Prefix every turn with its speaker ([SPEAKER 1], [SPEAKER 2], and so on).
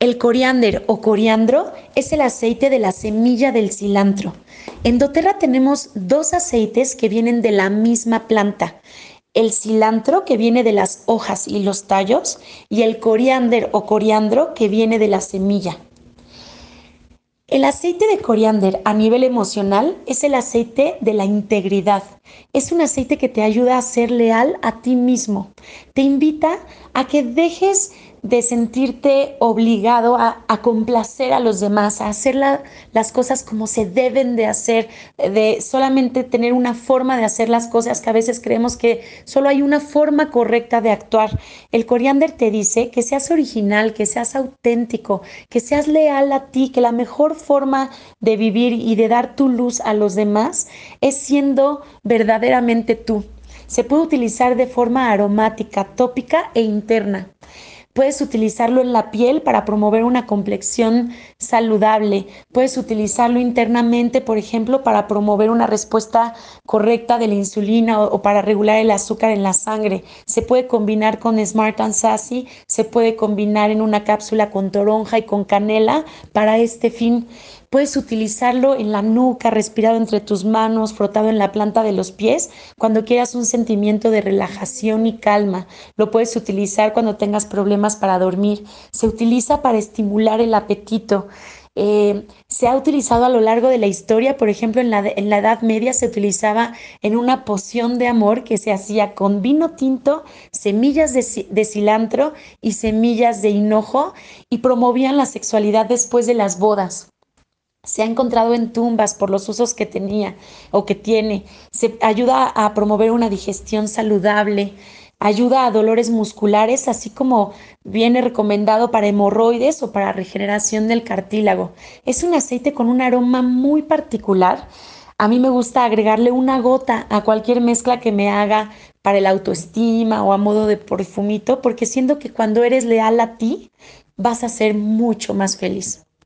[SPEAKER 1] El coriander o coriandro es el aceite de la semilla del cilantro. En doTERRA tenemos dos aceites que vienen de la misma planta. El cilantro que viene de las hojas y los tallos y el coriander o coriandro que viene de la semilla. El aceite de coriander a nivel emocional es el aceite de la integridad. Es un aceite que te ayuda a ser leal a ti mismo. Te invita a que dejes de sentirte obligado a, complacer a los demás, a hacer las cosas como se deben de hacer, de solamente tener una forma de hacer las cosas que a veces creemos que solo hay una forma correcta de actuar. El coriander te dice que seas original, que seas auténtico, que seas leal a ti, que la mejor forma de vivir y de dar tu luz a los demás es siendo verdaderamente tú. Se puede utilizar de forma aromática, tópica e interna. Puedes utilizarlo en la piel para promover una complexión saludable. Puedes utilizarlo internamente, por ejemplo, para promover una respuesta correcta de la insulina o, para regular el azúcar en la sangre. Se puede combinar con Smart and Sassy, se puede combinar en una cápsula con toronja y con canela para este fin. Puedes utilizarlo en la nuca, respirado entre tus manos, frotado en la planta de los pies, cuando quieras un sentimiento de relajación y calma. Lo puedes utilizar cuando tengas problemas para dormir. Se utiliza para estimular el apetito. Eh, se ha utilizado a lo largo de la historia, por ejemplo, en la, en la, Edad Media se utilizaba en una poción de amor que se hacía con vino tinto, semillas de, de cilantro y semillas de hinojo y promovían la sexualidad después de las bodas se ha encontrado en tumbas por los usos que tenía o que tiene. Ayuda a promover una digestión saludable, ayuda a dolores musculares, así como viene recomendado para hemorroides o para regeneración del cartílago. Es un aceite con un aroma muy particular. A mí me gusta agregarle una gota a cualquier mezcla que me haga para el autoestima o a modo de perfumito, porque siento que cuando eres leal a ti, vas a ser mucho más feliz.